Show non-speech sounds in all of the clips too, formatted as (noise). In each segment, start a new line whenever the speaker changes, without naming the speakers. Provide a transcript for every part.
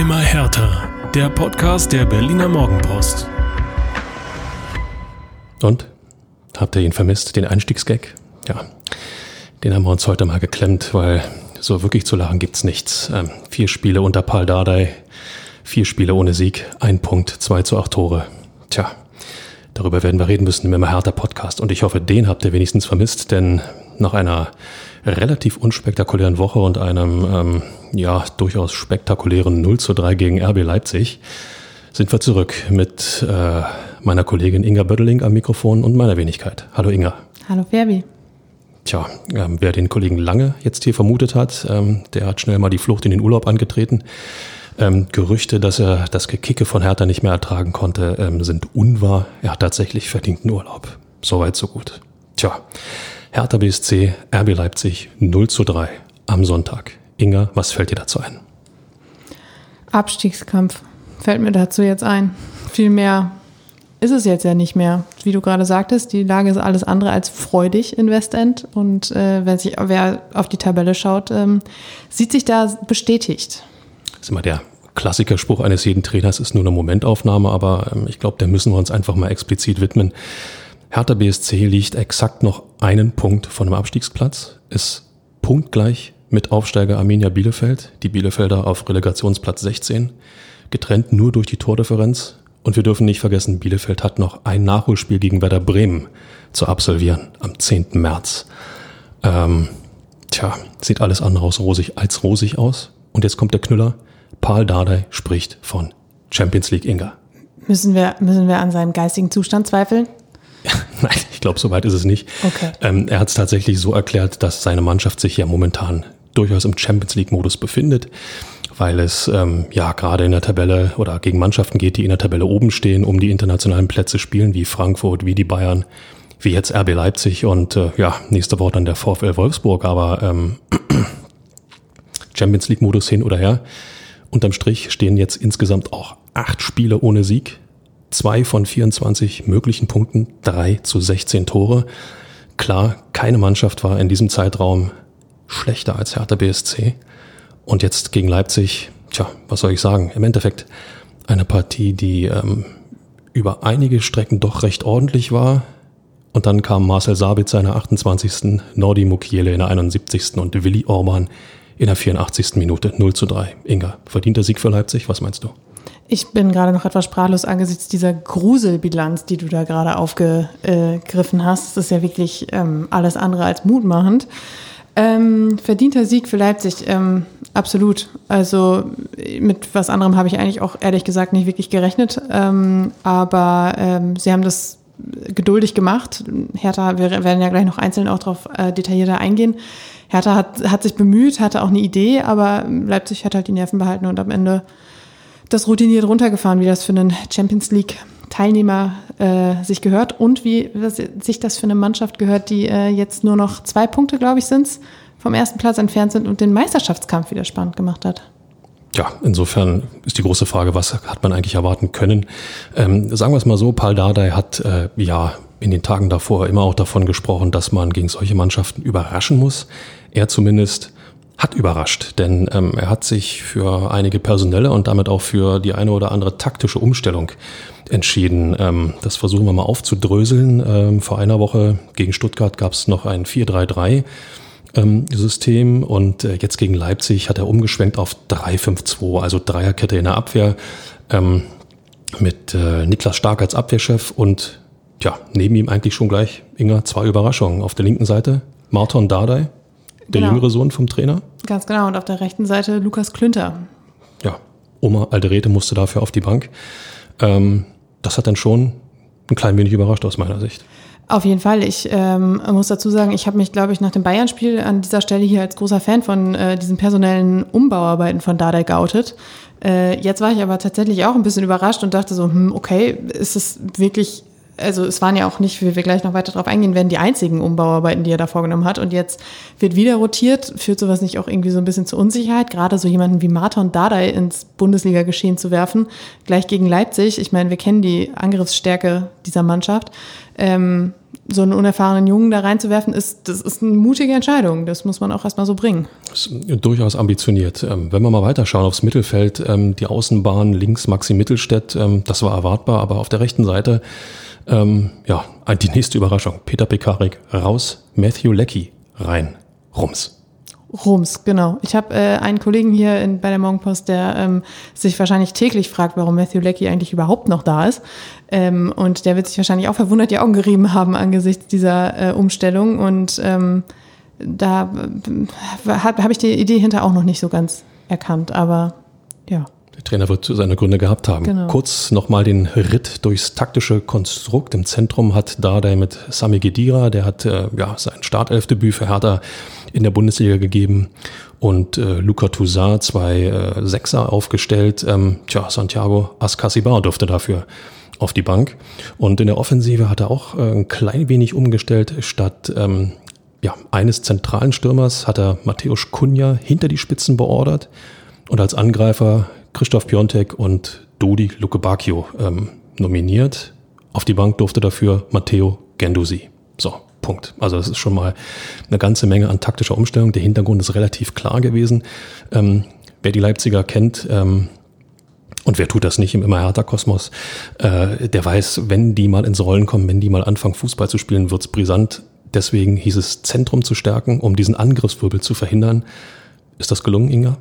Immer härter. Der Podcast der Berliner Morgenpost.
Und? Habt ihr ihn vermisst, den Einstiegsgag? Ja, den haben wir uns heute mal geklemmt, weil so wirklich zu lachen gibt's nichts. Ähm, vier Spiele unter Paul Dardai, vier Spiele ohne Sieg, ein Punkt, zwei zu acht Tore. Tja, darüber werden wir reden müssen im Immer härter Podcast. Und ich hoffe, den habt ihr wenigstens vermisst, denn nach einer relativ unspektakulären Woche und einem ähm, ja durchaus spektakulären 0 zu 3 gegen RB Leipzig sind wir zurück mit äh, meiner Kollegin Inga Bödeling am Mikrofon und meiner Wenigkeit. Hallo Inga.
Hallo Ferbi.
Tja, ähm, wer den Kollegen Lange jetzt hier vermutet hat, ähm, der hat schnell mal die Flucht in den Urlaub angetreten. Ähm, Gerüchte, dass er das Gekicke von Hertha nicht mehr ertragen konnte, ähm, sind unwahr. Er hat tatsächlich verdienten Urlaub. Soweit, so gut. Tja, Hertha BSC, RB Leipzig 0 zu 3 am Sonntag. Inga, was fällt dir dazu ein?
Abstiegskampf fällt mir dazu jetzt ein. Viel mehr ist es jetzt ja nicht mehr. Wie du gerade sagtest, die Lage ist alles andere als freudig in Westend. Und äh, wer, sich, wer auf die Tabelle schaut, ähm, sieht sich da bestätigt.
Das ist immer der Klassikerspruch eines jeden Trainers, ist nur eine Momentaufnahme, aber ähm, ich glaube, der müssen wir uns einfach mal explizit widmen. Hertha BSC liegt exakt noch einen Punkt von dem Abstiegsplatz, ist punktgleich mit Aufsteiger Arminia Bielefeld, die Bielefelder auf Relegationsplatz 16, getrennt nur durch die Tordifferenz. Und wir dürfen nicht vergessen, Bielefeld hat noch ein Nachholspiel gegen Werder Bremen zu absolvieren am 10. März. Ähm, tja, sieht alles andere aus rosig als rosig aus. Und jetzt kommt der Knüller. Paul Dardai spricht von Champions League Inga.
Müssen wir, müssen wir an seinem geistigen Zustand zweifeln? (laughs)
Nein, ich glaube, so weit ist es nicht.
Okay.
Ähm, er hat es tatsächlich so erklärt, dass seine Mannschaft sich ja momentan durchaus im Champions League-Modus befindet, weil es ähm, ja gerade in der Tabelle oder gegen Mannschaften geht, die in der Tabelle oben stehen, um die internationalen Plätze spielen, wie Frankfurt, wie die Bayern, wie jetzt RB Leipzig und äh, ja, nächste Woche dann der VfL Wolfsburg, aber ähm, (clears throat) Champions League-Modus hin oder her. Unterm Strich stehen jetzt insgesamt auch acht Spiele ohne Sieg zwei von 24 möglichen Punkten, drei zu 16 Tore. Klar, keine Mannschaft war in diesem Zeitraum schlechter als Hertha BSC. Und jetzt gegen Leipzig, tja, was soll ich sagen? Im Endeffekt eine Partie, die ähm, über einige Strecken doch recht ordentlich war. Und dann kam Marcel Sabitzer in der 28., Nordi Mukiele in der 71. und Willi Orban in der 84. Minute 0 zu 3. Inga, verdienter Sieg für Leipzig, was meinst du?
Ich bin gerade noch etwas sprachlos angesichts dieser Gruselbilanz, die du da gerade aufgegriffen hast. Das ist ja wirklich ähm, alles andere als mutmachend. Ähm, verdienter Sieg für Leipzig, ähm, absolut. Also mit was anderem habe ich eigentlich auch ehrlich gesagt nicht wirklich gerechnet. Ähm, aber ähm, sie haben das geduldig gemacht. Hertha, wir werden ja gleich noch einzeln auch darauf äh, detaillierter eingehen. Hertha hat, hat sich bemüht, hatte auch eine Idee, aber Leipzig hat halt die Nerven behalten und am Ende das routiniert runtergefahren, wie das für einen Champions League Teilnehmer äh, sich gehört und wie sich das für eine Mannschaft gehört, die äh, jetzt nur noch zwei Punkte, glaube ich, sind vom ersten Platz entfernt sind und den Meisterschaftskampf wieder spannend gemacht hat.
Ja, insofern ist die große Frage, was hat man eigentlich erwarten können? Ähm, sagen wir es mal so, Paul Dardai hat äh, ja in den Tagen davor immer auch davon gesprochen, dass man gegen solche Mannschaften überraschen muss. Er zumindest hat überrascht, denn ähm, er hat sich für einige personelle und damit auch für die eine oder andere taktische Umstellung entschieden. Ähm, das versuchen wir mal aufzudröseln. Ähm, vor einer Woche gegen Stuttgart gab es noch ein 4-3-3. Ähm, und äh, jetzt gegen Leipzig hat er umgeschwenkt auf 3-5-2, also Dreierkette in der Abwehr ähm, mit äh, Niklas Stark als Abwehrchef und ja, neben ihm eigentlich schon gleich Inga zwei Überraschungen. Auf der linken Seite Marton Dardai, der
Genau.
jüngere Sohn vom Trainer.
Ganz genau. Und auf der rechten Seite Lukas Klünter.
Ja, Oma Alderete musste dafür auf die Bank. Ähm, das hat dann schon ein klein wenig überrascht aus meiner Sicht.
Auf jeden Fall. Ich ähm, muss dazu sagen, ich habe mich, glaube ich, nach dem Bayern-Spiel an dieser Stelle hier als großer Fan von äh, diesen personellen Umbauarbeiten von Dardai geoutet. Äh, jetzt war ich aber tatsächlich auch ein bisschen überrascht und dachte so, hm, okay, ist es wirklich, also es waren ja auch nicht, wie wir gleich noch weiter drauf eingehen werden, die einzigen Umbauarbeiten, die er da vorgenommen hat. Und jetzt wird wieder rotiert. Führt sowas nicht auch irgendwie so ein bisschen zur Unsicherheit? Gerade so jemanden wie Marton Dardai ins Bundesliga-Geschehen zu werfen, gleich gegen Leipzig. Ich meine, wir kennen die Angriffsstärke dieser Mannschaft. Ähm, so einen unerfahrenen Jungen da reinzuwerfen, ist, das ist eine mutige Entscheidung. Das muss man auch erstmal so bringen.
Das ist durchaus ambitioniert. Ähm, wenn wir mal weiterschauen aufs Mittelfeld, ähm, die Außenbahn links Maxi Mittelstädt, ähm, das war erwartbar, aber auf der rechten Seite, ja, die nächste Überraschung. Peter Pekarik raus, Matthew Leckie rein, Rums.
Rums, genau. Ich habe äh, einen Kollegen hier in, bei der Morgenpost, der ähm, sich wahrscheinlich täglich fragt, warum Matthew Leckie eigentlich überhaupt noch da ist. Ähm, und der wird sich wahrscheinlich auch verwundert die Augen gerieben haben angesichts dieser äh, Umstellung. Und ähm, da äh, habe hab ich die Idee hinter auch noch nicht so ganz erkannt. Aber ja.
Der Trainer wird seine Gründe gehabt haben. Genau. Kurz nochmal den Ritt durchs taktische Konstrukt. Im Zentrum hat Dardai mit Sami Gedira, der hat äh, ja, sein Startelfdebüt für Hertha in der Bundesliga gegeben und äh, Luca Toussaint zwei äh, Sechser aufgestellt. Ähm, tja, Santiago Ascasibar durfte dafür auf die Bank. Und in der Offensive hat er auch äh, ein klein wenig umgestellt. Statt ähm, ja, eines zentralen Stürmers hat er Mateusz Kunja hinter die Spitzen beordert und als Angreifer Christoph Piontek und Dodi Lukebakio ähm, nominiert. Auf die Bank durfte dafür Matteo Gendusi. So, Punkt. Also das ist schon mal eine ganze Menge an taktischer Umstellung. Der Hintergrund ist relativ klar gewesen. Ähm, wer die Leipziger kennt, ähm, und wer tut das nicht im immer härter Kosmos, äh, der weiß, wenn die mal ins Rollen kommen, wenn die mal anfangen, Fußball zu spielen, wird's brisant. Deswegen hieß es, Zentrum zu stärken, um diesen Angriffswirbel zu verhindern. Ist das gelungen, Inga?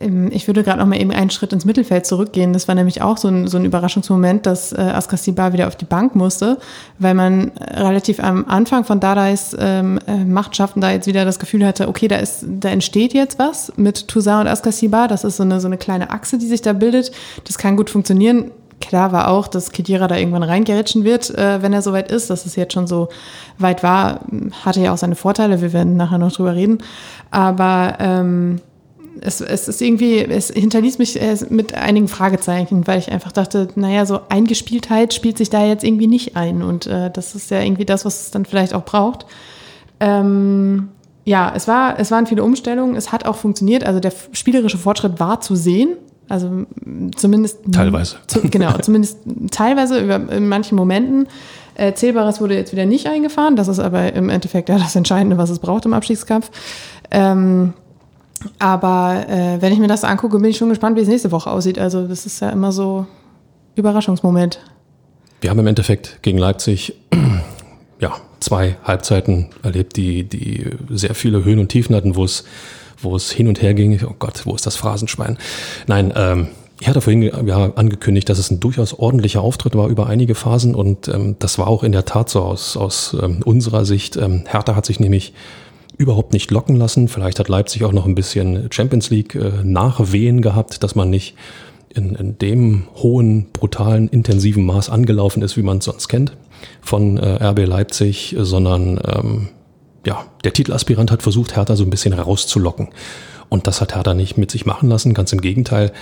Ich würde gerade noch mal eben einen Schritt ins Mittelfeld zurückgehen. Das war nämlich auch so ein, so ein Überraschungsmoment, dass äh, Askasibar wieder auf die Bank musste, weil man äh, relativ am Anfang von Dadais ähm, äh, Machtschaften da jetzt wieder das Gefühl hatte, okay, da ist, da entsteht jetzt was mit Toussaint und Askasibar. Das ist so eine, so eine kleine Achse, die sich da bildet. Das kann gut funktionieren. Klar war auch, dass Kedira da irgendwann reingeritschen wird, äh, wenn er soweit ist. Dass es jetzt schon so weit war, hatte ja auch seine Vorteile. Wir werden nachher noch drüber reden. Aber ähm, es, es ist irgendwie, es hinterließ mich äh, mit einigen Fragezeichen, weil ich einfach dachte, naja, so Eingespieltheit spielt sich da jetzt irgendwie nicht ein. Und äh, das ist ja irgendwie das, was es dann vielleicht auch braucht. Ähm, ja, es, war, es waren viele Umstellungen, es hat auch funktioniert. Also der spielerische Fortschritt war zu sehen. Also zumindest.
Teilweise.
Zu, genau, (laughs) zumindest teilweise über, in manchen Momenten. Äh, Zählbares wurde jetzt wieder nicht eingefahren. Das ist aber im Endeffekt ja das Entscheidende, was es braucht im Abstiegskampf. Ähm, aber äh, wenn ich mir das angucke, bin ich schon gespannt, wie es nächste Woche aussieht. Also das ist ja immer so Überraschungsmoment.
Wir haben im Endeffekt gegen Leipzig (clears throat) ja, zwei Halbzeiten erlebt, die, die sehr viele Höhen und Tiefen hatten, wo es, wo es hin und her ging. Oh Gott, wo ist das Phrasenschwein? Nein, ähm, ich hatte vorhin ja, angekündigt, dass es ein durchaus ordentlicher Auftritt war über einige Phasen und ähm, das war auch in der Tat so aus, aus ähm, unserer Sicht. Ähm, Hertha hat sich nämlich überhaupt nicht locken lassen. Vielleicht hat Leipzig auch noch ein bisschen Champions League äh, Nachwehen gehabt, dass man nicht in, in dem hohen, brutalen, intensiven Maß angelaufen ist, wie man es sonst kennt von äh, RB Leipzig, sondern ähm, ja, der Titelaspirant hat versucht, Hertha so ein bisschen rauszulocken. Und das hat Hertha nicht mit sich machen lassen, ganz im Gegenteil.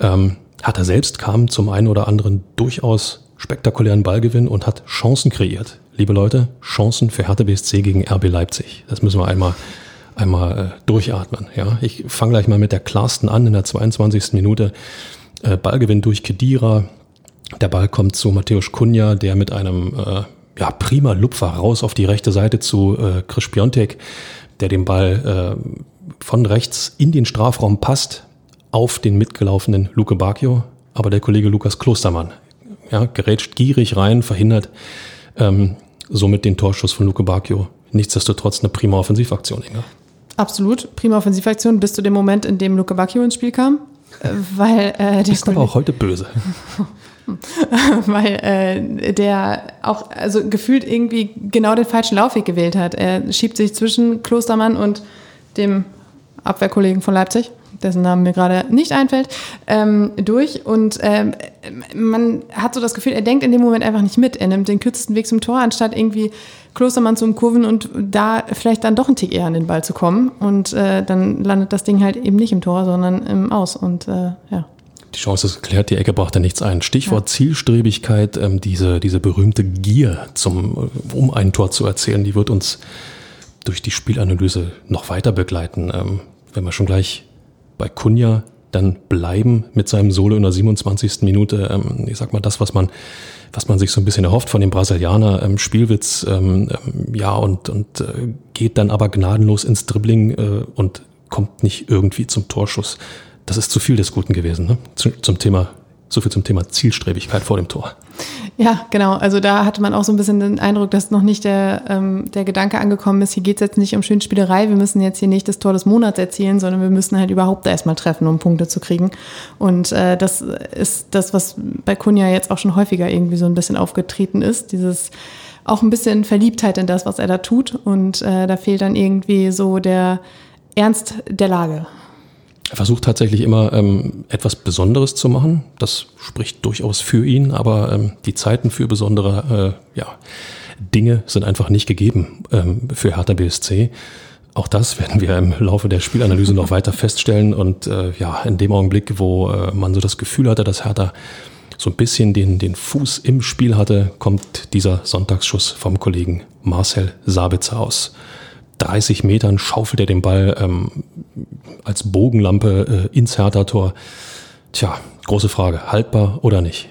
Ähm, Hertha selbst kam zum einen oder anderen durchaus spektakulären Ballgewinn und hat Chancen kreiert liebe Leute, Chancen für Hertha BSC gegen RB Leipzig. Das müssen wir einmal, einmal äh, durchatmen. Ja, ich fange gleich mal mit der klarsten an in der 22. Minute. Äh, Ballgewinn durch Kedira. Der Ball kommt zu Mateusz Kunja, der mit einem äh, ja, prima Lupfer raus auf die rechte Seite zu äh, Chris Piontek, der den Ball äh, von rechts in den Strafraum passt, auf den mitgelaufenen Luke Bacchio. Aber der Kollege Lukas Klostermann ja, gerätscht gierig rein, verhindert ähm, somit den Torschuss von Luke Bacchio. Nichtsdestotrotz eine prima Offensivaktion, Inga.
Absolut, prima Offensivaktion bis zu dem Moment, in dem Luke Bacchio ins Spiel kam. Äh, weil, äh,
der ist aber auch heute böse. (laughs)
weil äh, der auch also gefühlt irgendwie genau den falschen Laufweg gewählt hat. Er schiebt sich zwischen Klostermann und dem Abwehrkollegen von Leipzig dessen Namen mir gerade nicht einfällt, ähm, durch. Und ähm, man hat so das Gefühl, er denkt in dem Moment einfach nicht mit. Er nimmt den kürzesten Weg zum Tor, anstatt irgendwie Klostermann zu umkurven und da vielleicht dann doch ein Tick eher an den Ball zu kommen. Und äh, dann landet das Ding halt eben nicht im Tor, sondern im Aus. Und äh, ja.
Die Chance ist geklärt, die Ecke braucht da nichts ein. Stichwort ja. Zielstrebigkeit, ähm, diese, diese berühmte Gier, zum, um ein Tor zu erzählen, die wird uns durch die Spielanalyse noch weiter begleiten. Ähm, wenn wir schon gleich bei Kunja dann bleiben mit seinem Solo in der 27. Minute. Ähm, ich sag mal, das, was man, was man sich so ein bisschen erhofft von dem Brasilianer, ähm, Spielwitz, ähm, ähm, ja, und, und äh, geht dann aber gnadenlos ins Dribbling äh, und kommt nicht irgendwie zum Torschuss. Das ist zu viel des Guten gewesen, ne? Zu, zum Thema so viel zum Thema Zielstrebigkeit vor dem Tor.
Ja, genau. Also da hatte man auch so ein bisschen den Eindruck, dass noch nicht der, ähm, der Gedanke angekommen ist, hier geht es jetzt nicht um Schönspielerei, wir müssen jetzt hier nicht das Tor des Monats erzielen, sondern wir müssen halt überhaupt erstmal treffen, um Punkte zu kriegen. Und äh, das ist das, was bei Kunja jetzt auch schon häufiger irgendwie so ein bisschen aufgetreten ist, dieses auch ein bisschen Verliebtheit in das, was er da tut. Und äh, da fehlt dann irgendwie so der Ernst der Lage.
Er versucht tatsächlich immer ähm, etwas Besonderes zu machen. Das spricht durchaus für ihn, aber ähm, die Zeiten für besondere äh, ja, Dinge sind einfach nicht gegeben ähm, für Hertha BSC. Auch das werden wir im Laufe der Spielanalyse noch weiter feststellen. Und äh, ja, in dem Augenblick, wo äh, man so das Gefühl hatte, dass Hertha so ein bisschen den, den Fuß im Spiel hatte, kommt dieser Sonntagsschuss vom Kollegen Marcel Sabitzer aus. 30 Metern schaufelt er den Ball ähm, als Bogenlampe äh, ins Hertha-Tor. Tja, große Frage, haltbar oder nicht?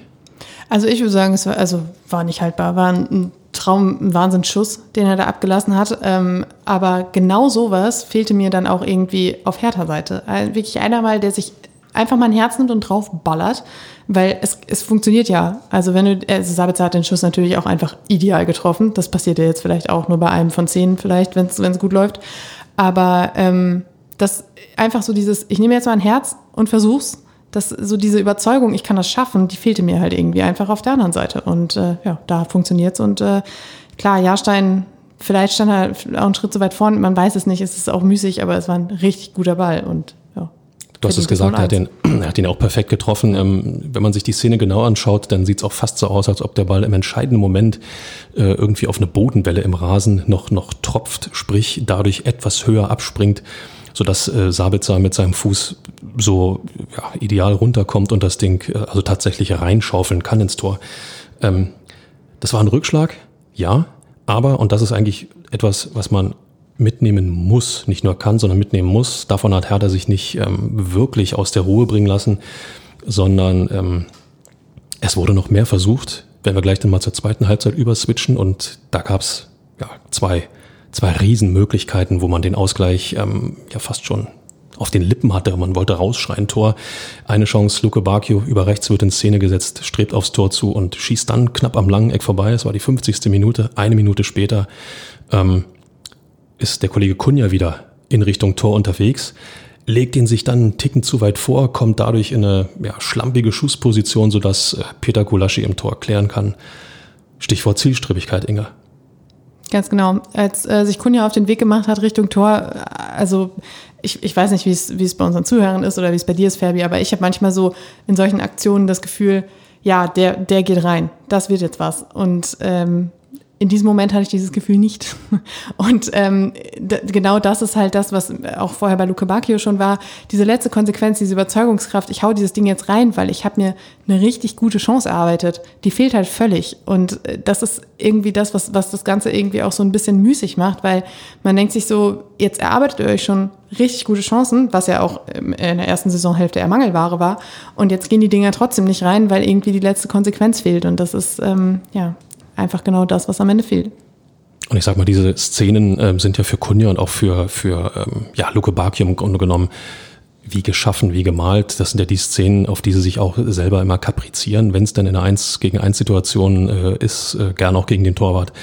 Also ich würde sagen, es war, also war nicht haltbar, war ein Traum, ein Wahnsinnsschuss, den er da abgelassen hat. Ähm, aber genau sowas fehlte mir dann auch irgendwie auf Hertha-Seite. Wirklich einer mal, der sich einfach mal ein Herz nimmt und drauf ballert, weil es, es funktioniert ja. Also wenn du, also Sabitzer hat den Schuss natürlich auch einfach ideal getroffen. Das passiert ja jetzt vielleicht auch nur bei einem von zehn, vielleicht, wenn es gut läuft. Aber ähm, das einfach so dieses, ich nehme jetzt mal ein Herz und versuch's. Das, so diese Überzeugung, ich kann das schaffen, die fehlte mir halt irgendwie einfach auf der anderen Seite. Und äh, ja, da funktioniert's. Und äh, klar, Jahrstein, vielleicht stand er auch einen Schritt zu weit vorne, man weiß es nicht, es ist auch müßig, aber es war ein richtig guter Ball. Und
Du hast es gesagt, er hat, den, (clears throat) er hat ihn auch perfekt getroffen. Ähm, wenn man sich die Szene genau anschaut, dann sieht es auch fast so aus, als ob der Ball im entscheidenden Moment äh, irgendwie auf eine Bodenwelle im Rasen noch, noch tropft, sprich dadurch etwas höher abspringt, sodass äh, Sabitzer mit seinem Fuß so ja, ideal runterkommt und das Ding äh, also tatsächlich reinschaufeln kann ins Tor. Ähm, das war ein Rückschlag, ja, aber, und das ist eigentlich etwas, was man mitnehmen muss, nicht nur kann, sondern mitnehmen muss. Davon hat Hertha sich nicht ähm, wirklich aus der Ruhe bringen lassen, sondern ähm, es wurde noch mehr versucht. Wenn wir gleich dann mal zur zweiten Halbzeit überswitchen und da gab's ja zwei, zwei Riesenmöglichkeiten, wo man den Ausgleich ähm, ja fast schon auf den Lippen hatte. Man wollte rausschreien, Tor. Eine Chance, Luke Bacchio über rechts wird in Szene gesetzt, strebt aufs Tor zu und schießt dann knapp am langen Eck vorbei. Es war die 50. Minute. Eine Minute später ähm, ist der Kollege Kunja wieder in Richtung Tor unterwegs, legt ihn sich dann einen Ticken zu weit vor, kommt dadurch in eine ja, schlampige Schussposition, sodass äh, Peter Kulaschi im Tor klären kann. Stichwort Zielstrebigkeit, Inga.
Ganz genau. Als äh, sich Kunja auf den Weg gemacht hat Richtung Tor, äh, also ich, ich weiß nicht, wie es, wie es bei unseren Zuhörern ist oder wie es bei dir ist, Fabi, aber ich habe manchmal so in solchen Aktionen das Gefühl, ja, der, der geht rein, das wird jetzt was. Und ähm, in diesem Moment hatte ich dieses Gefühl nicht. (laughs) Und ähm, genau das ist halt das, was auch vorher bei Luke Bacchio schon war. Diese letzte Konsequenz, diese Überzeugungskraft, ich hau dieses Ding jetzt rein, weil ich habe mir eine richtig gute Chance erarbeitet. Die fehlt halt völlig. Und äh, das ist irgendwie das, was, was das Ganze irgendwie auch so ein bisschen müßig macht, weil man denkt sich so, jetzt erarbeitet ihr euch schon richtig gute Chancen, was ja auch in der ersten Saisonhälfte eher Mangelware war. Und jetzt gehen die Dinger trotzdem nicht rein, weil irgendwie die letzte Konsequenz fehlt. Und das ist, ähm, ja, einfach genau das, was am Ende fehlt.
Und ich sag mal, diese Szenen ähm, sind ja für Kunja und auch für, für ähm, ja, Luke Bacchio im Grunde genommen wie geschaffen, wie gemalt. Das sind ja die Szenen, auf die sie sich auch selber immer kaprizieren, wenn es dann in einer 1 gegen 1 Situation äh, ist, äh, gern auch gegen den Torwart.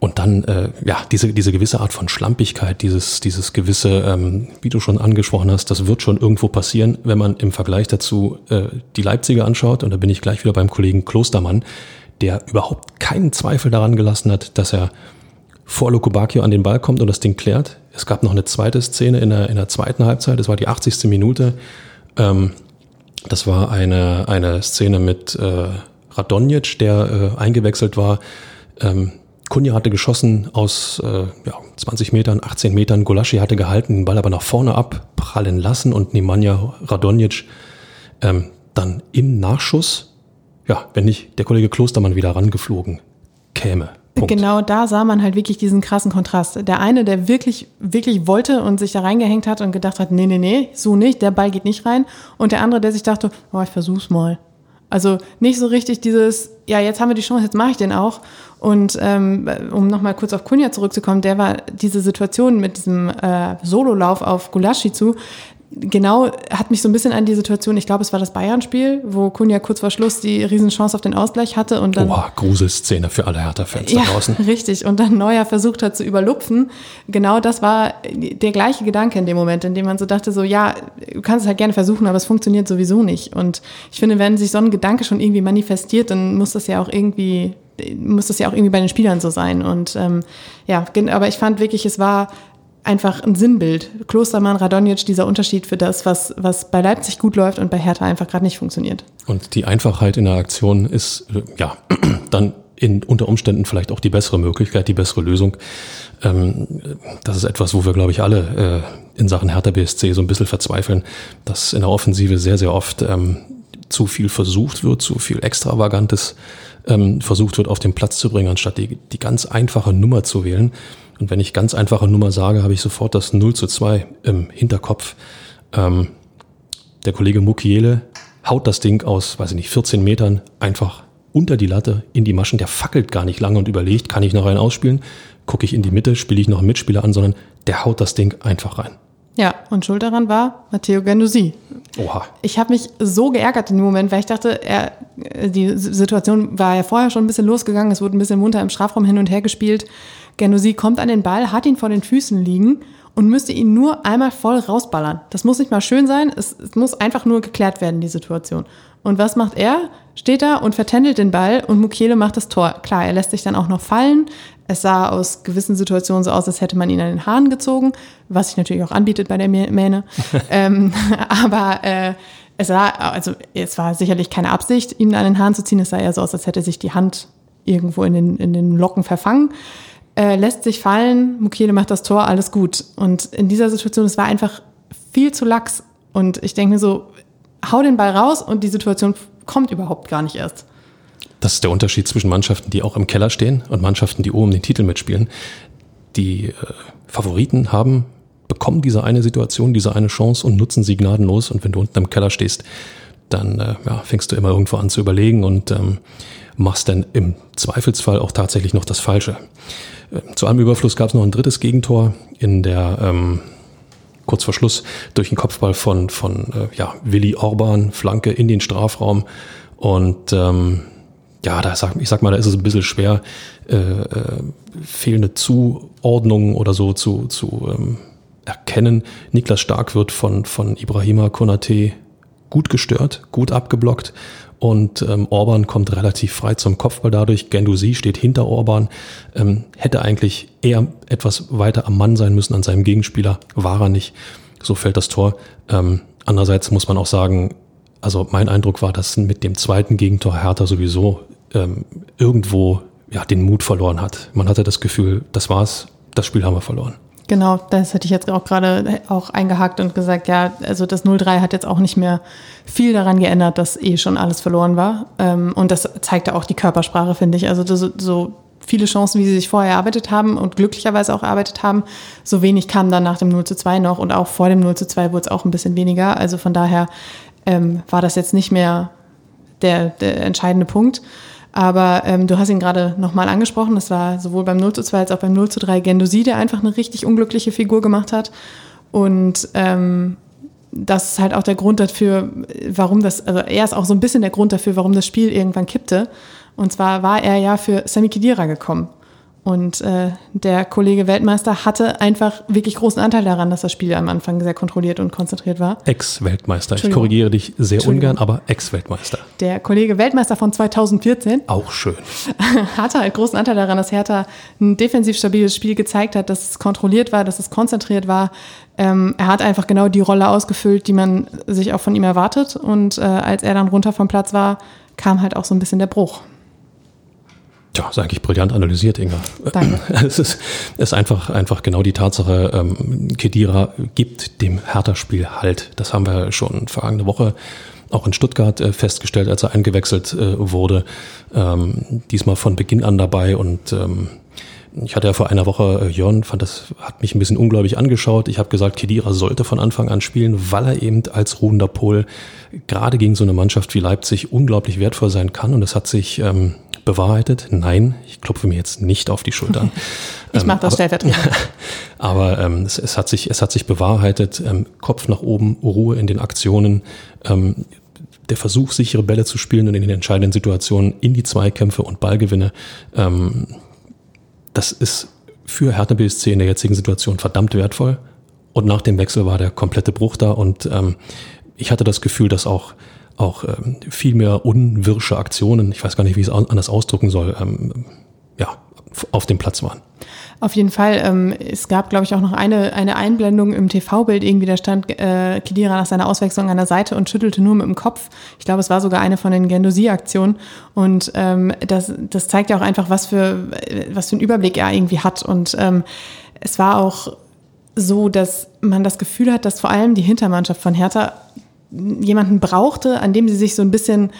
Und dann, äh, ja, diese, diese gewisse Art von Schlampigkeit, dieses, dieses gewisse, ähm, wie du schon angesprochen hast, das wird schon irgendwo passieren, wenn man im Vergleich dazu äh, die Leipziger anschaut. Und da bin ich gleich wieder beim Kollegen Klostermann, der überhaupt keinen Zweifel daran gelassen hat, dass er vor Lokobakio an den Ball kommt und das Ding klärt. Es gab noch eine zweite Szene in der, in der zweiten Halbzeit, das war die 80. Minute. Ähm, das war eine, eine Szene mit äh, Radonjic, der äh, eingewechselt war. Ähm, Kunja hatte geschossen aus äh, ja, 20 Metern, 18 Metern. Golaschi hatte gehalten, den Ball aber nach vorne abprallen lassen und Nemanja Radonjic ähm, dann im Nachschuss ja, wenn nicht der Kollege Klostermann wieder rangeflogen käme, Punkt.
Genau da sah man halt wirklich diesen krassen Kontrast. Der eine, der wirklich, wirklich wollte und sich da reingehängt hat und gedacht hat, nee, nee, nee, so nicht, der Ball geht nicht rein. Und der andere, der sich dachte, oh, ich versuch's mal. Also nicht so richtig dieses, ja, jetzt haben wir die Chance, jetzt mache ich den auch. Und ähm, um nochmal kurz auf Kunja zurückzukommen, der war diese Situation mit diesem äh, Sololauf auf Gulaschi zu, genau hat mich so ein bisschen an die Situation, ich glaube, es war das Bayern-Spiel, wo Kunja kurz vor Schluss die Riesenchance auf den Ausgleich hatte und dann.
Boah, Gruselszene für alle Hertha-Fans
ja,
da draußen. (laughs)
Richtig. Und dann Neuer versucht hat zu überlupfen. Genau das war der gleiche Gedanke in dem Moment, in dem man so dachte, so, ja, du kannst es halt gerne versuchen, aber es funktioniert sowieso nicht. Und ich finde, wenn sich so ein Gedanke schon irgendwie manifestiert, dann muss das ja auch irgendwie muss das ja auch irgendwie bei den Spielern so sein. Und ähm, ja, aber ich fand wirklich, es war einfach ein Sinnbild. Klostermann, Radonjic, dieser Unterschied für das, was, was bei Leipzig gut läuft und bei Hertha einfach gerade nicht funktioniert.
Und die Einfachheit in der Aktion ist, äh, ja, (clears throat) dann in, unter Umständen vielleicht auch die bessere Möglichkeit, die bessere Lösung. Ähm, das ist etwas, wo wir, glaube ich, alle äh, in Sachen Hertha BSC so ein bisschen verzweifeln, dass in der Offensive sehr, sehr oft ähm, zu viel versucht wird, zu viel Extravagantes ähm, versucht wird, auf den Platz zu bringen, anstatt die, die ganz einfache Nummer zu wählen. Und wenn ich ganz einfache Nummer sage, habe ich sofort das 0 zu 2 im Hinterkopf. Ähm, der Kollege Mukiele haut das Ding aus, weiß ich nicht, 14 Metern einfach unter die Latte in die Maschen. Der fackelt gar nicht lange und überlegt, kann ich noch einen ausspielen? Gucke ich in die Mitte, spiele ich noch einen Mitspieler an, sondern der haut das Ding einfach rein.
Ja, und schuld daran war Matteo Gandusi.
Oha.
Ich habe mich so geärgert in dem Moment, weil ich dachte, er, die Situation war ja vorher schon ein bisschen losgegangen, es wurde ein bisschen munter im Strafraum hin und her gespielt. Genossi kommt an den Ball, hat ihn vor den Füßen liegen und müsste ihn nur einmal voll rausballern. Das muss nicht mal schön sein, es, es muss einfach nur geklärt werden, die Situation. Und was macht er? Steht da und vertändelt den Ball und Mukiele macht das Tor. Klar, er lässt sich dann auch noch fallen. Es sah aus gewissen Situationen so aus, als hätte man ihn an den Haaren gezogen, was sich natürlich auch anbietet bei der Mähne. (laughs) ähm, (laughs) aber äh, es sah, also es war sicherlich keine Absicht, ihn an den Haaren zu ziehen. Es sah eher so aus, als hätte sich die Hand irgendwo in den, in den Locken verfangen äh, lässt sich fallen, Mukiele macht das Tor, alles gut. Und in dieser Situation, es war einfach viel zu lax. Und ich denke mir so, hau den Ball raus und die Situation kommt überhaupt gar nicht erst.
Das ist der Unterschied zwischen Mannschaften, die auch im Keller stehen und Mannschaften, die oben den Titel mitspielen. Die äh, Favoriten haben, bekommen diese eine Situation, diese eine Chance und nutzen sie gnadenlos. Und wenn du unten im Keller stehst, dann äh, ja, fängst du immer irgendwo an zu überlegen und ähm, machst dann im Zweifelsfall auch tatsächlich noch das Falsche. Äh, zu allem Überfluss gab es noch ein drittes Gegentor in der ähm, kurz vor Schluss durch den Kopfball von, von äh, ja, Willi Orban, Flanke in den Strafraum. Und ähm, ja, da sag, ich sag mal, da ist es ein bisschen schwer, äh, äh, fehlende Zuordnung oder so zu, zu ähm, erkennen. Niklas Stark wird von, von Ibrahima Konate gut gestört, gut abgeblockt und ähm, Orban kommt relativ frei zum Kopfball dadurch. Gendusi steht hinter Orban, ähm, hätte eigentlich eher etwas weiter am Mann sein müssen an seinem Gegenspieler, war er nicht. So fällt das Tor. Ähm, andererseits muss man auch sagen, also mein Eindruck war, dass mit dem zweiten Gegentor Hertha sowieso ähm, irgendwo ja, den Mut verloren hat. Man hatte das Gefühl, das war's, das Spiel haben wir verloren.
Genau, das hätte ich jetzt auch gerade auch eingehakt und gesagt, ja, also das 0-3 hat jetzt auch nicht mehr viel daran geändert, dass eh schon alles verloren war. Ähm, und das zeigte auch die Körpersprache, finde ich. Also so viele Chancen, wie sie sich vorher erarbeitet haben und glücklicherweise auch erarbeitet haben, so wenig kam dann nach dem 0 zu 2 noch und auch vor dem 0 zu 2 wurde es auch ein bisschen weniger. Also von daher ähm, war das jetzt nicht mehr der, der entscheidende Punkt. Aber ähm, du hast ihn gerade nochmal angesprochen. Das war sowohl beim 0 zu 2 als auch beim 0 zu 3 Gendosi, der einfach eine richtig unglückliche Figur gemacht hat. Und ähm, das ist halt auch der Grund dafür, warum das, also er ist auch so ein bisschen der Grund dafür, warum das Spiel irgendwann kippte. Und zwar war er ja für Sami Khedira gekommen. Und äh, der Kollege Weltmeister hatte einfach wirklich großen Anteil daran, dass das Spiel am Anfang sehr kontrolliert und konzentriert war.
Ex-Weltmeister. Ich korrigiere dich sehr ungern, aber Ex-Weltmeister.
Der Kollege Weltmeister von 2014. (laughs)
Auch schön. (laughs)
hatte halt großen Anteil daran, dass Hertha ein defensiv stabiles Spiel gezeigt hat, dass es kontrolliert war, dass es konzentriert war. Ähm, er hat einfach genau die Rolle ausgefüllt, die man sich auch von ihm erwartet. Und äh, als er dann runter vom Platz war, kam halt auch so ein bisschen der Bruch.
Tja, ist eigentlich brillant analysiert, Inga.
Danke. (laughs)
Es ist, ist einfach, einfach genau die Tatsache, ähm, Kedira gibt dem Hertha-Spiel halt. Das haben wir schon vergangene Woche auch in Stuttgart äh, festgestellt, als er eingewechselt äh, wurde. Ähm, diesmal von Beginn an dabei und ähm, ich hatte ja vor einer Woche äh, Jörn, fand das, hat mich ein bisschen ungläubig angeschaut. Ich habe gesagt, Kedira sollte von Anfang an spielen, weil er eben als ruhender Pol gerade gegen so eine Mannschaft wie Leipzig unglaublich wertvoll sein kann. Und das hat sich ähm, bewahrheitet. Nein, ich klopfe mir jetzt nicht auf die Schultern. (laughs)
ich mache das stellvertretend. (laughs)
aber ähm, es, es, hat sich, es hat sich bewahrheitet. Ähm, Kopf nach oben, Ruhe in den Aktionen. Ähm, der Versuch, sichere Bälle zu spielen und in den entscheidenden Situationen in die Zweikämpfe und Ballgewinne. Ähm, das ist für Hertha BSC in der jetzigen Situation verdammt wertvoll. Und nach dem Wechsel war der komplette Bruch da und ähm, ich hatte das Gefühl, dass auch auch ähm, viel mehr unwirsche Aktionen, ich weiß gar nicht, wie ich es anders ausdrücken soll, ähm, ja, auf dem Platz waren.
Auf jeden Fall. Ähm, es gab, glaube ich, auch noch eine, eine Einblendung im TV-Bild. Irgendwie da stand äh, Kedira nach seiner Auswechslung an der Seite und schüttelte nur mit dem Kopf. Ich glaube, es war sogar eine von den Gendosi-Aktionen. Und ähm, das, das zeigt ja auch einfach, was für, was für einen Überblick er irgendwie hat. Und ähm, es war auch so, dass man das Gefühl hat, dass vor allem die Hintermannschaft von Hertha jemanden brauchte, an dem sie sich so ein bisschen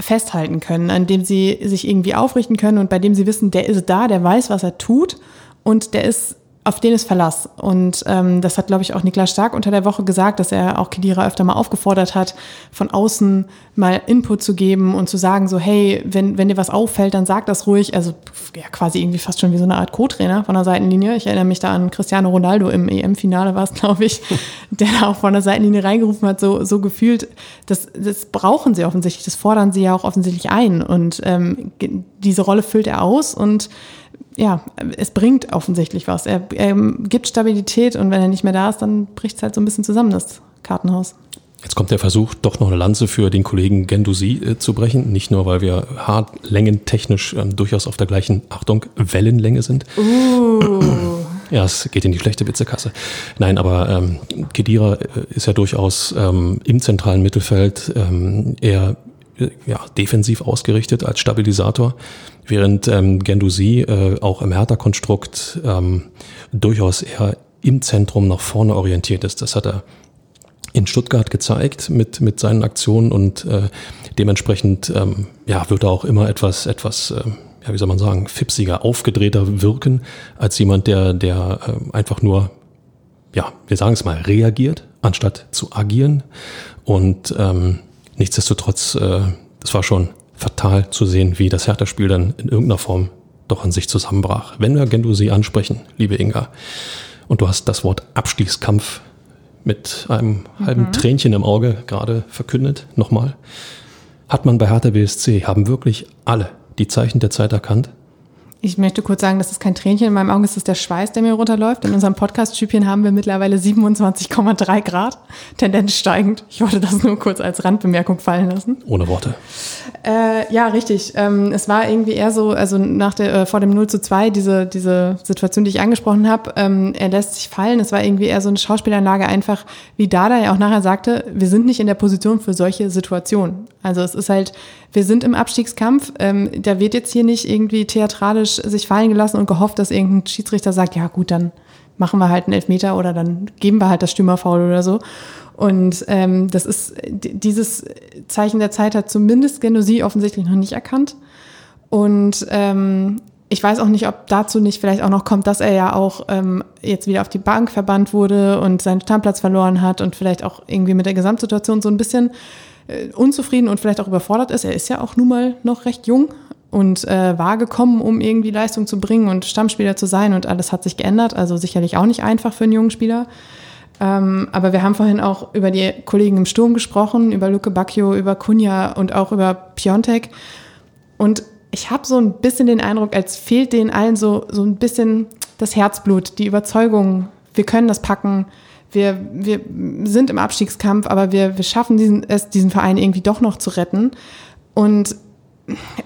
festhalten können, an dem sie sich irgendwie aufrichten können und bei dem sie wissen, der ist da, der weiß, was er tut und der ist auf den ist Verlass. Und ähm, das hat, glaube ich, auch Niklas Stark unter der Woche gesagt, dass er auch Kedira öfter mal aufgefordert hat, von außen mal Input zu geben und zu sagen, so, hey, wenn, wenn dir was auffällt, dann sag das ruhig. Also ja, quasi irgendwie fast schon wie so eine Art Co-Trainer von der Seitenlinie. Ich erinnere mich da an Cristiano Ronaldo im EM-Finale war es, glaube ich, (laughs) der da auch von der Seitenlinie reingerufen hat, so, so gefühlt. Das, das brauchen sie offensichtlich, das fordern sie ja auch offensichtlich ein. Und ähm, diese Rolle füllt er aus und ja, es bringt offensichtlich was. Er, er, gibt Stabilität und wenn er nicht mehr da ist, dann bricht es halt so ein bisschen zusammen, das Kartenhaus.
Jetzt kommt der Versuch, doch noch eine Lanze für den Kollegen Gendusi äh, zu brechen. Nicht nur, weil wir hartlängentechnisch ähm, durchaus auf der gleichen, Achtung, Wellenlänge sind. Uh. Ja, es geht in die schlechte Witzekasse. Nein, aber ähm, Kedira äh, ist ja durchaus ähm, im zentralen Mittelfeld ähm, eher äh, ja, defensiv ausgerichtet als Stabilisator während ähm, Gendusi äh, auch im Hertha-Konstrukt ähm, durchaus eher im Zentrum nach vorne orientiert ist. Das hat er in Stuttgart gezeigt mit, mit seinen Aktionen und äh, dementsprechend ähm, ja, wird er auch immer etwas, etwas äh, ja, wie soll man sagen, fipsiger, aufgedrehter wirken als jemand, der, der äh, einfach nur, ja, wir sagen es mal, reagiert, anstatt zu agieren. Und ähm, nichtsdestotrotz, äh, das war schon fatal zu sehen, wie das Hertha-Spiel dann in irgendeiner Form doch an sich zusammenbrach. Wenn wir Gendusi ansprechen, liebe Inga, und du hast das Wort Abstiegskampf mit einem mhm. halben Tränchen im Auge gerade verkündet, nochmal, hat man bei Hertha BSC, haben wirklich alle die Zeichen der Zeit erkannt?
Ich möchte kurz sagen, das ist kein Tränchen in meinem Auge, es ist der Schweiß, der mir runterläuft. In unserem Podcast-Stübchen haben wir mittlerweile 27,3 Grad, (laughs) Tendenz steigend. Ich wollte das nur kurz als Randbemerkung fallen lassen.
Ohne Worte.
Äh, ja, richtig. Ähm, es war irgendwie eher so, also nach der, äh, vor dem 0 zu 2, diese, diese Situation, die ich angesprochen habe, ähm, er lässt sich fallen. Es war irgendwie eher so eine Schauspielanlage einfach, wie Dada ja auch nachher sagte, wir sind nicht in der Position für solche Situationen. Also es ist halt, wir sind im Abstiegskampf. Ähm, da wird jetzt hier nicht irgendwie theatralisch sich fallen gelassen und gehofft, dass irgendein Schiedsrichter sagt, ja gut, dann machen wir halt einen Elfmeter oder dann geben wir halt das Stürmerfaul oder so. Und ähm, das ist dieses Zeichen der Zeit hat zumindest Genosi offensichtlich noch nicht erkannt. Und ähm, ich weiß auch nicht, ob dazu nicht vielleicht auch noch kommt, dass er ja auch ähm, jetzt wieder auf die Bank verbannt wurde und seinen Stammplatz verloren hat und vielleicht auch irgendwie mit der Gesamtsituation so ein bisschen unzufrieden und vielleicht auch überfordert ist. Er ist ja auch nun mal noch recht jung und äh, war gekommen, um irgendwie Leistung zu bringen und Stammspieler zu sein und alles hat sich geändert. Also sicherlich auch nicht einfach für einen jungen Spieler. Ähm, aber wir haben vorhin auch über die Kollegen im Sturm gesprochen, über Luke Bacchio, über Kunja und auch über Piontek. Und ich habe so ein bisschen den Eindruck, als fehlt denen allen so, so ein bisschen das Herzblut, die Überzeugung, wir können das packen, wir, wir sind im Abstiegskampf, aber wir, wir schaffen diesen, es, diesen Verein irgendwie doch noch zu retten. Und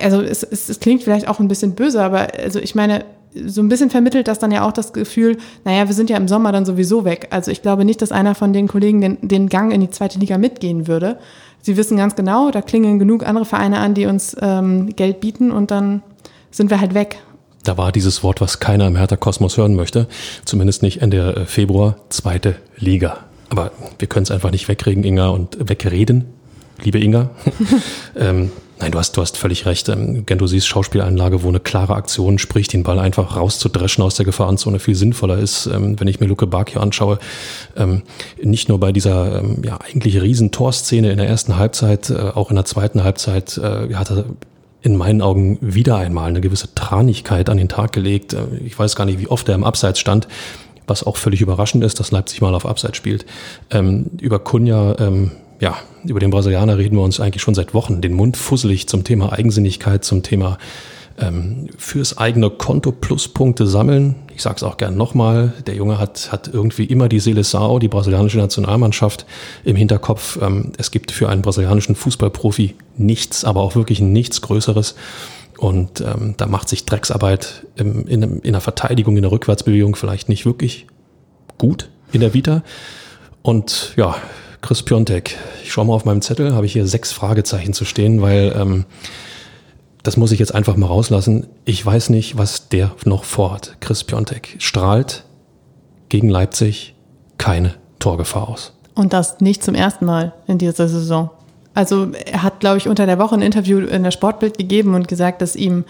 also es, es, es klingt vielleicht auch ein bisschen böse, aber also ich meine, so ein bisschen vermittelt das dann ja auch das Gefühl, naja, wir sind ja im Sommer dann sowieso weg. Also ich glaube nicht, dass einer von den Kollegen den, den Gang in die zweite Liga mitgehen würde. Sie wissen ganz genau, da klingeln genug andere Vereine an, die uns ähm, Geld bieten und dann sind wir halt weg.
Da war dieses Wort, was keiner im Hertha Kosmos hören möchte. Zumindest nicht Ende äh, Februar, zweite Liga. Aber wir können es einfach nicht wegkriegen, Inga, und wegreden liebe Inga. (laughs) ähm, nein, du hast, du hast völlig recht. Ähm, du siehst Schauspieleinlage, wo eine klare Aktion spricht, den Ball einfach rauszudreschen aus der Gefahrenzone viel sinnvoller ist. Ähm, wenn ich mir Luke Bakio anschaue, ähm, nicht nur bei dieser ähm, ja eigentlich riesen Torszene in der ersten Halbzeit, äh, auch in der zweiten Halbzeit äh, hat er in meinen Augen wieder einmal eine gewisse Tranigkeit an den Tag gelegt. Ich weiß gar nicht, wie oft er im Abseits stand was auch völlig überraschend ist, dass Leipzig mal auf Abseits spielt. Ähm, über Kunja, ähm, ja, über den Brasilianer reden wir uns eigentlich schon seit Wochen den Mund fusselig zum Thema Eigensinnigkeit, zum Thema ähm, fürs eigene Konto Pluspunkte sammeln. Ich sage es auch gern nochmal, der Junge hat, hat irgendwie immer die Seleção, die brasilianische Nationalmannschaft im Hinterkopf. Ähm, es gibt für einen brasilianischen Fußballprofi nichts, aber auch wirklich nichts Größeres. Und ähm, da macht sich Drecksarbeit im, in, in der Verteidigung, in der Rückwärtsbewegung vielleicht nicht wirklich gut in der Vita. Und ja, Chris Piontek. Ich schaue mal auf meinem Zettel, habe ich hier sechs Fragezeichen zu stehen, weil ähm, das muss ich jetzt einfach mal rauslassen. Ich weiß nicht, was der noch vorhat. Chris Piontek strahlt gegen Leipzig keine Torgefahr aus.
Und das nicht zum ersten Mal in dieser Saison. Also er hat, glaube ich, unter der Woche ein Interview in der Sportbild gegeben und gesagt, dass ihm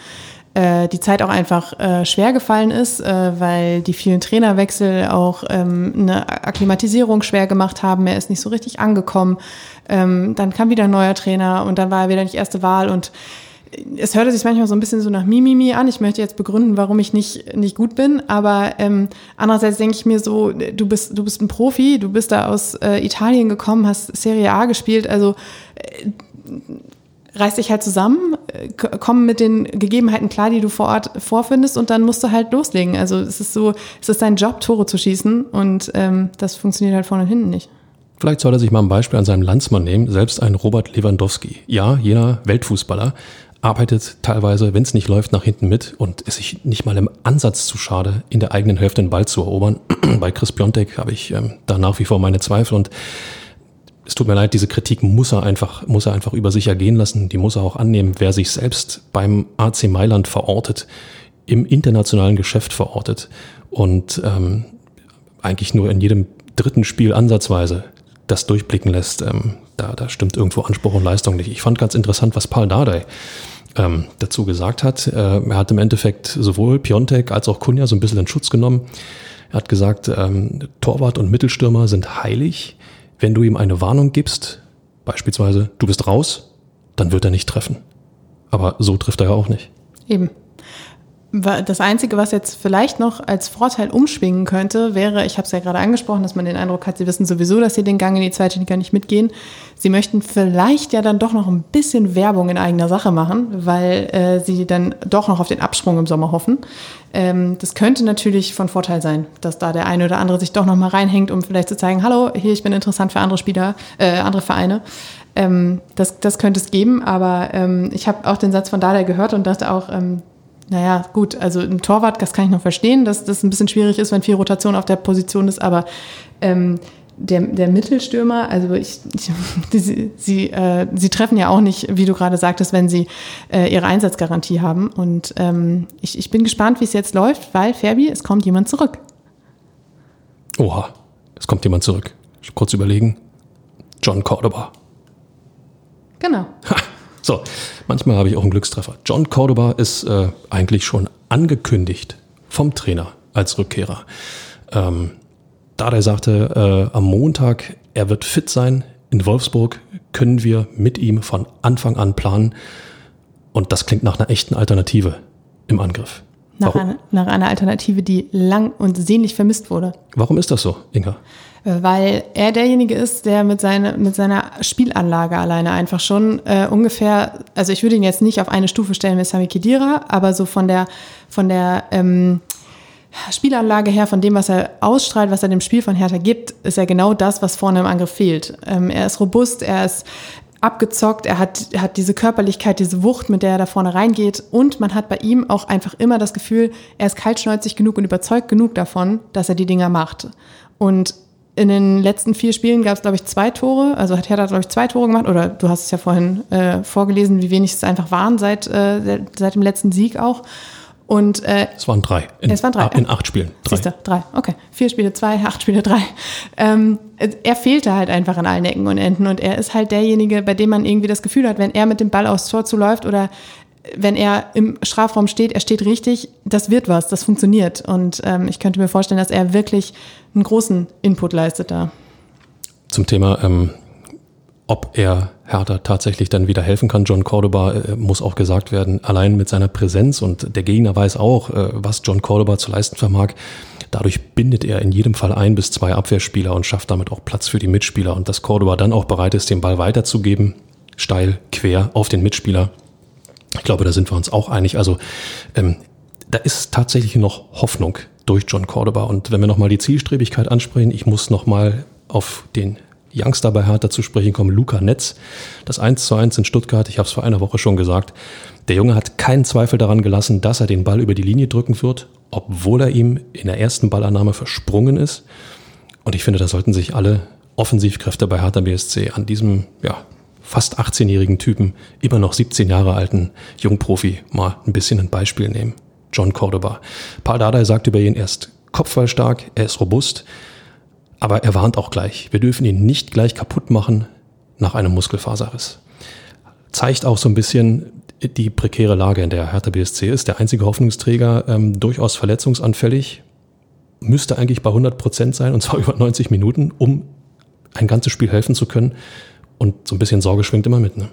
äh, die Zeit auch einfach äh, schwer gefallen ist, äh, weil die vielen Trainerwechsel auch ähm, eine Akklimatisierung schwer gemacht haben. Er ist nicht so richtig angekommen. Ähm, dann kam wieder ein neuer Trainer und dann war er wieder nicht erste Wahl und es hörte sich manchmal so ein bisschen so nach Mimimi an. Ich möchte jetzt begründen, warum ich nicht, nicht gut bin. Aber ähm, andererseits denke ich mir so, du bist, du bist ein Profi, du bist da aus äh, Italien gekommen, hast Serie A gespielt. Also äh, reiß dich halt zusammen, komm mit den Gegebenheiten klar, die du vor Ort vorfindest und dann musst du halt loslegen. Also es ist so, es ist dein Job, Tore zu schießen und ähm, das funktioniert halt vorne und hinten nicht.
Vielleicht soll er sich mal ein Beispiel an seinem Landsmann nehmen, selbst ein Robert Lewandowski. Ja, jener Weltfußballer arbeitet teilweise, wenn es nicht läuft, nach hinten mit und ist sich nicht mal im Ansatz zu schade, in der eigenen Hälfte den Ball zu erobern. (clears throat) Bei Chris Piontek habe ich ähm, da nach wie vor meine Zweifel und es tut mir leid, diese Kritik muss er einfach, muss er einfach über sich ergehen lassen. Die muss er auch annehmen. Wer sich selbst beim AC Mailand verortet, im internationalen Geschäft verortet und ähm, eigentlich nur in jedem dritten Spiel ansatzweise das durchblicken lässt, ähm, da, da stimmt irgendwo Anspruch und Leistung nicht. Ich fand ganz interessant, was Paul Dardai ähm, dazu gesagt hat. Äh, er hat im Endeffekt sowohl Piontek als auch Kunja so ein bisschen in Schutz genommen. Er hat gesagt, ähm, Torwart und Mittelstürmer sind heilig wenn du ihm eine Warnung gibst, beispielsweise du bist raus, dann wird er nicht treffen. Aber so trifft er ja auch nicht.
Eben. Das Einzige, was jetzt vielleicht noch als Vorteil umschwingen könnte, wäre, ich habe es ja gerade angesprochen, dass man den Eindruck hat, sie wissen sowieso, dass sie den Gang in die zweite Liga nicht mitgehen. Sie möchten vielleicht ja dann doch noch ein bisschen Werbung in eigener Sache machen, weil äh, sie dann doch noch auf den Absprung im Sommer hoffen. Ähm, das könnte natürlich von Vorteil sein, dass da der eine oder andere sich doch noch mal reinhängt, um vielleicht zu zeigen, hallo, hier, ich bin interessant für andere Spieler, äh, andere Vereine. Ähm, das, das könnte es geben, aber ähm, ich habe auch den Satz von Dada gehört und dachte auch, ähm, naja, gut, also ein Torwart, das kann ich noch verstehen, dass das ein bisschen schwierig ist, wenn viel Rotation auf der Position ist, aber ähm, der, der Mittelstürmer, also ich, ich (laughs) die, sie, äh, sie treffen ja auch nicht, wie du gerade sagtest, wenn sie äh, ihre Einsatzgarantie haben. Und ähm, ich, ich bin gespannt, wie es jetzt läuft, weil Ferbi, es kommt jemand zurück.
Oha, es kommt jemand zurück. Kurz überlegen. John Cordoba.
Genau.
Ha. So, manchmal habe ich auch einen Glückstreffer. John Cordoba ist äh, eigentlich schon angekündigt vom Trainer als Rückkehrer. Ähm, da der sagte, äh, am Montag, er wird fit sein in Wolfsburg, können wir mit ihm von Anfang an planen. Und das klingt nach einer echten Alternative im Angriff.
Nach, einer, nach einer Alternative, die lang und sehnlich vermisst wurde.
Warum ist das so, Inga?
Weil er derjenige ist, der mit, seine, mit seiner Spielanlage alleine einfach schon äh, ungefähr, also ich würde ihn jetzt nicht auf eine Stufe stellen mit Sami Khedira, aber so von der, von der ähm, Spielanlage her, von dem, was er ausstrahlt, was er dem Spiel von Hertha gibt, ist er genau das, was vorne im Angriff fehlt. Ähm, er ist robust, er ist abgezockt, er hat, er hat diese Körperlichkeit, diese Wucht, mit der er da vorne reingeht und man hat bei ihm auch einfach immer das Gefühl, er ist kaltschnäuzig genug und überzeugt genug davon, dass er die Dinger macht. Und in den letzten vier Spielen gab es, glaube ich, zwei Tore. Also hat Hertha, glaube ich, zwei Tore gemacht. Oder du hast es ja vorhin äh, vorgelesen, wie wenig es einfach waren seit, äh, seit dem letzten Sieg auch. Und äh,
Es waren drei. In,
Es waren drei,
In acht Spielen. Drei.
Siehst du, drei. Okay. Vier Spiele zwei, (laughs) acht Spiele drei. Ähm, er fehlte halt einfach an allen Ecken und Enden und er ist halt derjenige, bei dem man irgendwie das Gefühl hat, wenn er mit dem Ball aufs Tor zuläuft oder wenn er im Strafraum steht, er steht richtig, das wird was, das funktioniert. Und ähm, ich könnte mir vorstellen, dass er wirklich einen großen Input leistet da.
Zum Thema, ähm, ob er Hertha tatsächlich dann wieder helfen kann. John Cordoba äh, muss auch gesagt werden, allein mit seiner Präsenz und der Gegner weiß auch, äh, was John Cordoba zu leisten vermag. Dadurch bindet er in jedem Fall ein bis zwei Abwehrspieler und schafft damit auch Platz für die Mitspieler. Und dass Cordoba dann auch bereit ist, den Ball weiterzugeben, steil, quer auf den Mitspieler. Ich glaube, da sind wir uns auch einig. Also ähm, da ist tatsächlich noch Hoffnung durch John Cordoba. Und wenn wir nochmal die Zielstrebigkeit ansprechen, ich muss nochmal auf den Youngster bei Hertha zu sprechen kommen, Luca Netz. Das 1 zu 1 in Stuttgart, ich habe es vor einer Woche schon gesagt. Der Junge hat keinen Zweifel daran gelassen, dass er den Ball über die Linie drücken wird, obwohl er ihm in der ersten Ballannahme versprungen ist. Und ich finde, da sollten sich alle Offensivkräfte bei Hertha BSC an diesem, ja, fast 18-jährigen Typen, immer noch 17 Jahre alten Jungprofi mal ein bisschen ein Beispiel nehmen. John Cordoba. Paul Dardai sagt über ihn, er ist kopfballstark, er ist robust, aber er warnt auch gleich, wir dürfen ihn nicht gleich kaputt machen nach einem Muskelfaserriss. Zeigt auch so ein bisschen die prekäre Lage, in der Hertha BSC ist. Der einzige Hoffnungsträger, ähm, durchaus verletzungsanfällig, müsste eigentlich bei 100 Prozent sein, und zwar (laughs) über 90 Minuten, um ein ganzes Spiel helfen zu können. Und so ein bisschen Sorge schwingt immer mit. Ne?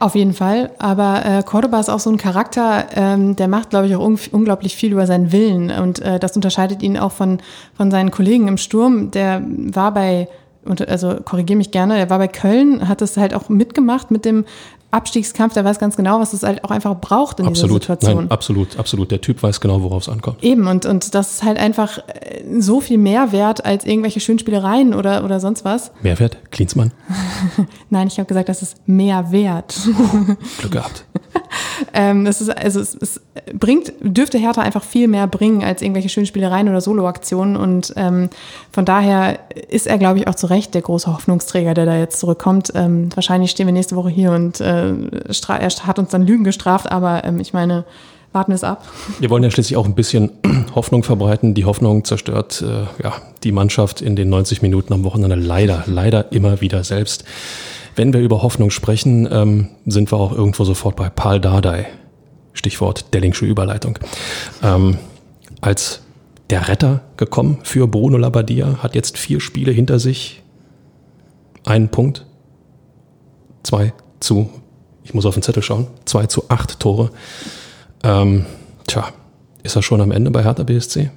Auf jeden Fall, aber äh, Cordoba ist auch so ein Charakter, ähm, der macht, glaube ich, auch un unglaublich viel über seinen Willen und äh, das unterscheidet ihn auch von, von seinen Kollegen im Sturm. Der war bei, und, also korrigiere mich gerne, der war bei Köln, hat das halt auch mitgemacht mit dem Abstiegskampf, der weiß ganz genau, was es halt auch einfach braucht in
Absolut,
dieser Situation.
nein, absolut, absolut. Der Typ weiß genau, worauf es ankommt.
Eben, und, und das ist halt einfach äh, so viel mehr wert als irgendwelche Schönspielereien oder, oder sonst was.
Mehrwert? Klinsmann? (laughs)
Nein, ich habe gesagt, das ist mehr wert.
Glück gehabt. (laughs)
ähm, das ist, also es, es bringt, dürfte Hertha einfach viel mehr bringen als irgendwelche Schönspielereien oder Soloaktionen. Und ähm, von daher ist er, glaube ich, auch zu Recht der große Hoffnungsträger, der da jetzt zurückkommt. Ähm, wahrscheinlich stehen wir nächste Woche hier und äh, er hat uns dann Lügen gestraft, aber ähm, ich meine, warten wir es ab.
Wir wollen ja schließlich auch ein bisschen (clears throat) Hoffnung verbreiten. Die Hoffnung zerstört äh, ja, die Mannschaft in den 90 Minuten am Wochenende leider, leider immer wieder selbst. Wenn wir über Hoffnung sprechen, ähm, sind wir auch irgendwo sofort bei Paul Dardai. Stichwort Dellingsche Überleitung. Ähm, als der Retter gekommen für Bruno Labbadia, hat jetzt vier Spiele hinter sich. Einen Punkt. Zwei zu, ich muss auf den Zettel schauen, zwei zu acht Tore. Ähm, tja, ist er schon am Ende bei Hertha BSC?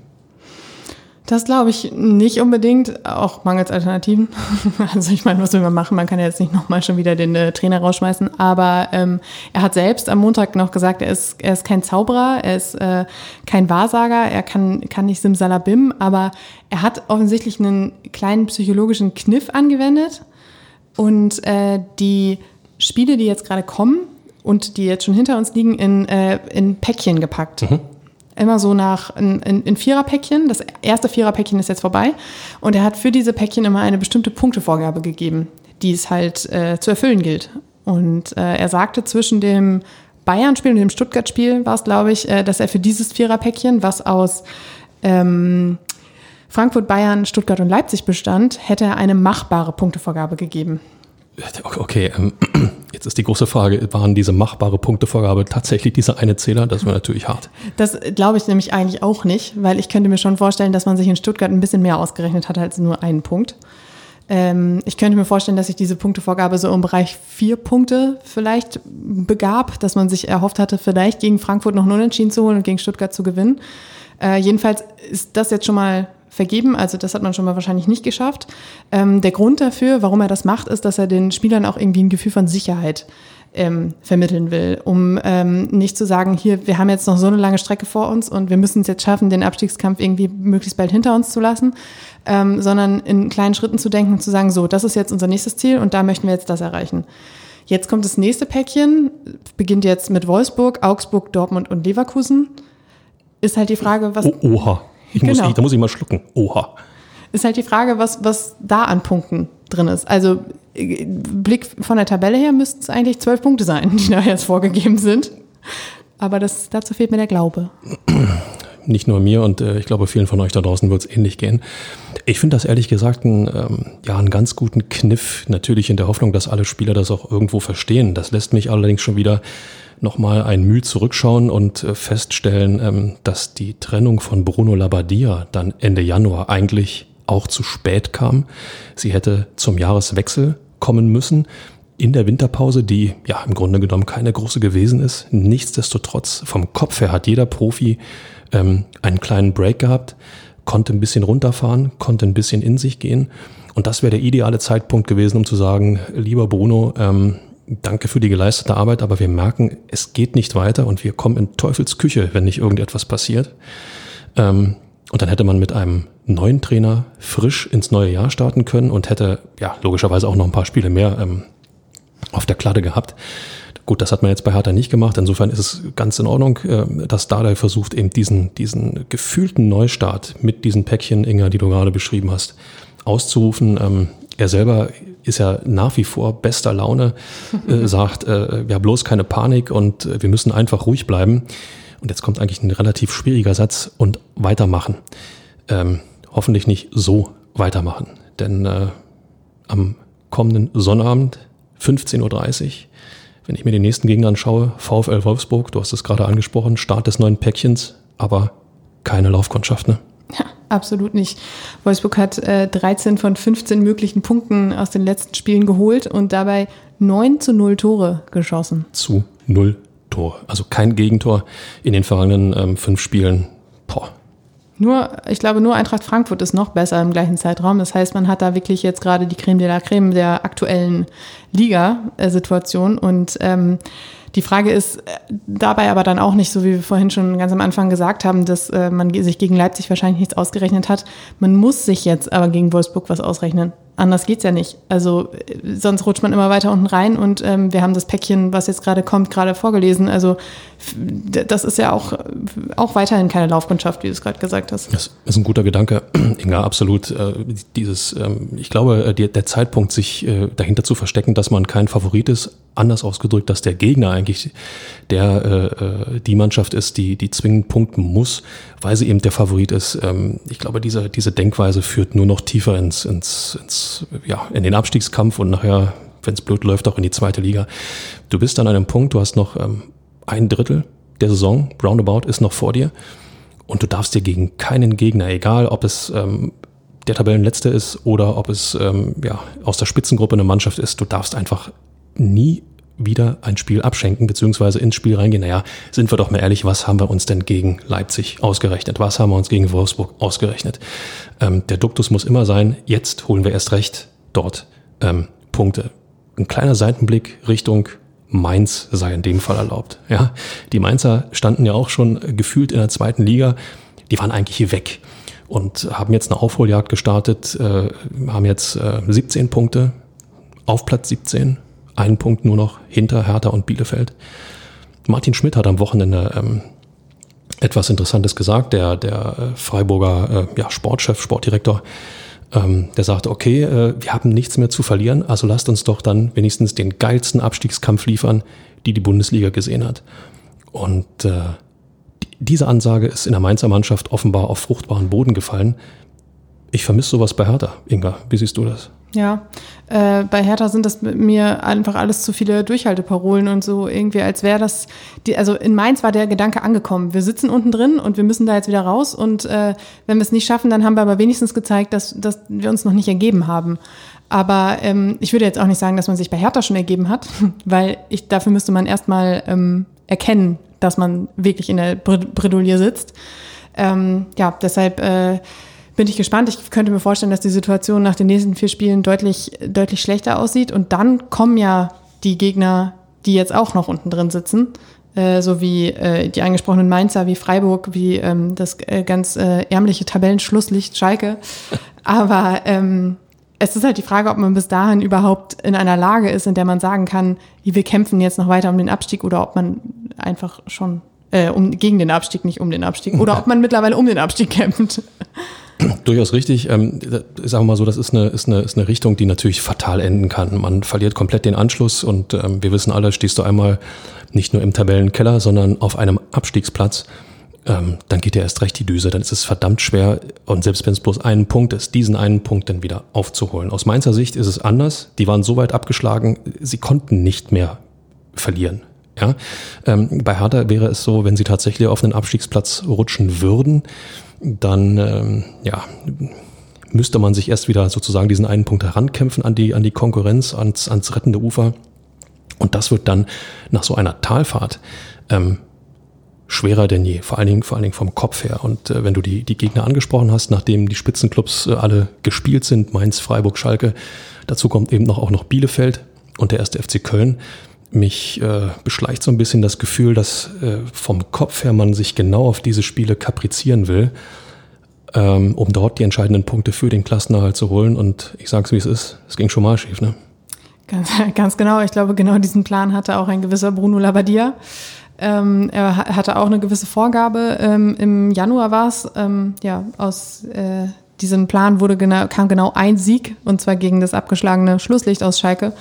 Das glaube ich nicht unbedingt, auch mangels Alternativen. (laughs) Also ich meine, was will man machen? Man kann ja jetzt nicht nochmal schon wieder den äh, Trainer rausschmeißen. Aber ähm, er hat selbst am Montag noch gesagt, er ist, er ist kein Zauberer, er ist äh, kein Wahrsager, er kann, kann nicht Simsalabim, aber er hat offensichtlich einen kleinen psychologischen Kniff angewendet. Und äh, die Spiele, die jetzt gerade kommen und die jetzt schon hinter uns liegen, in, äh, in Päckchen gepackt immer so nach in, in, in Viererpäckchen. Das erste Viererpäckchen ist jetzt vorbei. Und er hat für diese Päckchen immer eine bestimmte Punktevorgabe gegeben, die es halt äh, zu erfüllen gilt. Und äh, er sagte zwischen dem Bayern-Spiel und dem Stuttgart-Spiel war es, glaube ich, äh, dass er für dieses Viererpäckchen, was aus ähm, Frankfurt, Bayern, Stuttgart und Leipzig bestand, hätte er eine machbare Punktevorgabe gegeben.
Okay, ähm, (clears throat) jetzt ist die große Frage, waren diese machbare Punktevorgabe tatsächlich dieser eine Zähler? Das wäre natürlich hart.
Das glaube ich nämlich eigentlich auch nicht, weil ich könnte mir schon vorstellen, dass man sich in Stuttgart ein bisschen mehr ausgerechnet hat als nur einen Punkt. Ähm, ich könnte mir vorstellen, dass sich diese Punktevorgabe so im Bereich vier Punkte vielleicht begab, dass man sich erhofft hatte, vielleicht gegen Frankfurt noch einen Unentschieden zu holen und gegen Stuttgart zu gewinnen. Äh, jedenfalls ist das jetzt schon mal vergeben, also das hat man schon mal wahrscheinlich nicht geschafft. Ähm, der Grund dafür, warum er das macht, ist, dass er den Spielern auch irgendwie ein Gefühl von Sicherheit ähm, vermitteln will, um ähm, nicht zu sagen, hier, wir haben jetzt noch so eine lange Strecke vor uns und wir müssen es jetzt schaffen, den Abstiegskampf irgendwie möglichst bald hinter uns zu lassen, ähm, sondern in kleinen Schritten zu denken und zu sagen, so, das ist jetzt unser nächstes Ziel und da möchten wir jetzt das erreichen. Jetzt kommt das nächste Päckchen, beginnt jetzt mit Wolfsburg, Augsburg, Dortmund und Leverkusen. Ist halt die Frage, was.
Oh, oha. Ich muss,
Genau.
ich, da muss ich mal schlucken. Oha.
Ist halt die Frage, was, was da an Punkten drin ist. Also äh, Blick von der Tabelle her müssten es eigentlich zwölf Punkte sein, die da jetzt vorgegeben sind. aber das, dazu fehlt mir der Glaube.
Nicht nur mir und äh, ich glaube vielen von euch da draußen wird es ähnlich gehen. Ich finde das ehrlich gesagt ein, ähm, ja, einen ganz guten Kniff, natürlich in der Hoffnung, dass alle Spieler das auch irgendwo verstehen. Das lässt mich allerdings schon wieder nochmal ein Mühe zurückschauen und äh, feststellen, ähm, dass die Trennung von Bruno Labbadia dann Ende Januar eigentlich auch zu spät kam. Sie hätte zum Jahreswechsel kommen müssen in der Winterpause, die ja im Grunde genommen keine große gewesen ist. Nichtsdestotrotz, vom Kopf her hat jeder Profi ähm, einen kleinen Break gehabt, konnte ein bisschen runterfahren, konnte ein bisschen in sich gehen. Und das wäre der ideale Zeitpunkt gewesen, um zu sagen, lieber Bruno, ähm, danke für die geleistete Arbeit, aber wir merken, es geht nicht weiter und wir kommen in Teufels Küche, wenn nicht irgendetwas passiert. Ähm, und dann hätte man mit einem neuen Trainer frisch ins neue Jahr starten können und hätte ja logischerweise auch noch ein paar Spiele mehr ähm, auf der Kladde gehabt. Gut, das hat man jetzt bei Hertha nicht gemacht. Insofern ist es ganz in Ordnung, äh, dass Dardai versucht, eben diesen, diesen gefühlten Neustart mit diesen Päckchen, Inga, die du gerade beschrieben hast, auszurufen. Ähm, er selber ist ja nach wie vor bester Laune, äh, (laughs) sagt, äh, ja bloß keine Panik und äh, wir müssen einfach ruhig bleiben. Und jetzt kommt eigentlich ein relativ schwieriger Satz und weitermachen. Ähm, hoffentlich nicht so weitermachen. Denn äh, am kommenden Sonnabend, 15.30 Uhr, wenn ich mir den nächsten Gegner anschaue, VfL Wolfsburg, du hast es gerade angesprochen, Start des neuen Päckchens, aber keine Laufkundschaft, ne?
Ja, absolut nicht. Wolfsburg hat äh, 13 von 15 möglichen Punkten aus den letzten Spielen geholt und dabei 9 zu 0 Tore geschossen.
Zu 0 Tore. Also kein Gegentor in den vergangenen ähm, fünf Spielen. Boah.
Nur, ich glaube, nur Eintracht Frankfurt ist noch besser im gleichen Zeitraum. Das heißt, man hat da wirklich jetzt gerade die Creme de la Creme der aktuellen Liga-Situation. Und ähm, die Frage ist äh, dabei aber dann auch nicht, so wie wir vorhin schon ganz am Anfang gesagt haben, dass äh, man sich gegen Leipzig wahrscheinlich nichts ausgerechnet hat. Man muss sich jetzt aber gegen Wolfsburg was ausrechnen. Anders geht's ja nicht. Also äh, sonst rutscht man immer weiter unten rein und ähm, wir haben das Päckchen, was jetzt gerade kommt, gerade vorgelesen. Also das ist ja auch, auch weiterhin keine Laufkundschaft, wie du es gerade gesagt hast.
Das ist ein guter Gedanke, (clears throat) Inga, absolut. Äh, dieses, ähm, ich glaube, äh, der Zeitpunkt, sich dahinter zu verstecken, dass man kein Favorit ist, anders ausgedrückt, dass der Gegner eigentlich der die Mannschaft ist, die, die zwingend punkten muss, weil sie eben der Favorit ist. Ähm, ich glaube, diese, diese Denkweise führt nur noch tiefer ins, ins, ins ja, in den Abstiegskampf und nachher, wenn es blöd läuft, auch in die zweite Liga. Du bist an einem Punkt, du hast noch ähm, ein Drittel der Saison, roundabout, ist noch vor dir. Und du darfst dir gegen keinen Gegner, egal ob es ähm, der Tabellenletzte ist oder ob es ähm, ja, aus der Spitzengruppe eine Mannschaft ist, du darfst einfach nie wieder ein Spiel abschenken, beziehungsweise ins Spiel reingehen. Naja, sind wir doch mal ehrlich, was haben wir uns denn gegen Leipzig ausgerechnet? Was haben wir uns gegen Wolfsburg ausgerechnet? Ähm, der Duktus muss immer sein, jetzt holen wir erst recht dort ähm, Punkte. Ein kleiner Seitenblick Richtung Mainz sei in dem Fall erlaubt. Ja, die Mainzer standen ja auch schon gefühlt in der zweiten Liga. Die waren eigentlich hier weg und haben jetzt eine Aufholjagd gestartet, äh, haben jetzt äh, 17 Punkte auf Platz 17 einen Punkt nur noch hinter Hertha und Bielefeld. Martin Schmidt hat am Wochenende ähm, etwas Interessantes gesagt, der, der äh, Freiburger äh, ja, Sportchef, Sportdirektor, ähm, der sagte, okay, äh, wir haben nichts mehr zu verlieren, also lasst uns doch dann wenigstens den geilsten Abstiegskampf liefern, die die Bundesliga gesehen hat. Und äh, diese Ansage ist in der Mainzer Mannschaft offenbar auf fruchtbaren Boden gefallen. Ich vermisse sowas bei Hertha. Inga, wie siehst du das?
Ja, äh, bei Hertha sind das mit mir einfach alles zu viele Durchhalteparolen und so irgendwie, als wäre das, die, also in Mainz war der Gedanke angekommen. Wir sitzen unten drin und wir müssen da jetzt wieder raus und äh, wenn wir es nicht schaffen, dann haben wir aber wenigstens gezeigt, dass, dass wir uns noch nicht ergeben haben. Aber ähm, ich würde jetzt auch nicht sagen, dass man sich bei Hertha schon ergeben hat, (laughs) weil ich, dafür müsste man erstmal ähm, erkennen, dass man wirklich in der Bredouille sitzt. Ähm, ja, deshalb äh, bin ich gespannt. Ich könnte mir vorstellen, dass die Situation nach den nächsten vier Spielen deutlich, deutlich schlechter aussieht. Und dann kommen ja die Gegner, die jetzt auch noch unten drin sitzen, äh, so wie äh, die angesprochenen Mainzer, wie Freiburg, wie ähm, das äh, ganz äh, ärmliche Tabellenschlusslicht Schalke. (laughs) Aber ähm, es ist halt die Frage, ob man bis dahin überhaupt in einer Lage ist, in der man sagen kann, wir kämpfen jetzt noch weiter um den Abstieg oder ob man einfach schon äh, um, gegen den Abstieg, nicht um den Abstieg, oder ob man mittlerweile um den Abstieg kämpft. (clears throat)
Durchaus richtig. Ähm, sagen wir mal so, das ist eine, ist, eine, ist eine Richtung, die natürlich fatal enden kann. Man verliert komplett den Anschluss und ähm, wir wissen alle, stehst du einmal nicht nur im Tabellenkeller, sondern auf einem Abstiegsplatz, ähm, dann geht dir erst recht die Düse. Dann ist es verdammt schwer und selbst wenn es bloß einen Punkt ist, diesen einen Punkt dann wieder aufzuholen. Aus Mainzer Sicht ist es anders. Die waren so weit abgeschlagen, sie konnten nicht mehr verlieren. Ja? Ähm, bei Hertha wäre es so, wenn sie tatsächlich auf einen Abstiegsplatz rutschen würden, dann ähm, ja, müsste man sich erst wieder sozusagen diesen einen Punkt herankämpfen an die, an die Konkurrenz, ans, ans rettende Ufer. Und das wird dann nach so einer Talfahrt ähm, schwerer denn je, vor allen Dingen, vor allen Dingen vom Kopf her. Und äh, wenn du die, die Gegner angesprochen hast, nachdem die Spitzenclubs äh, alle gespielt sind, Mainz, Freiburg, Schalke, dazu kommt eben noch auch noch Bielefeld und der erste FC Köln, mich äh, beschleicht so ein bisschen das Gefühl, dass äh, vom Kopf her man sich genau auf diese Spiele kaprizieren will, ähm, um dort die entscheidenden Punkte für den Klassenerhalt zu holen. Und ich sage es, wie es ist, es ging schon mal schief, ne?
Ganz, ganz genau. Ich glaube, genau diesen Plan hatte auch ein gewisser Bruno Labbadia. Ähm, er hatte auch eine gewisse Vorgabe. Ähm, Im Januar war es, ähm, ja, aus äh, diesem Plan wurde genau, kam genau ein Sieg, und zwar gegen das abgeschlagene Schlusslicht aus Schalke.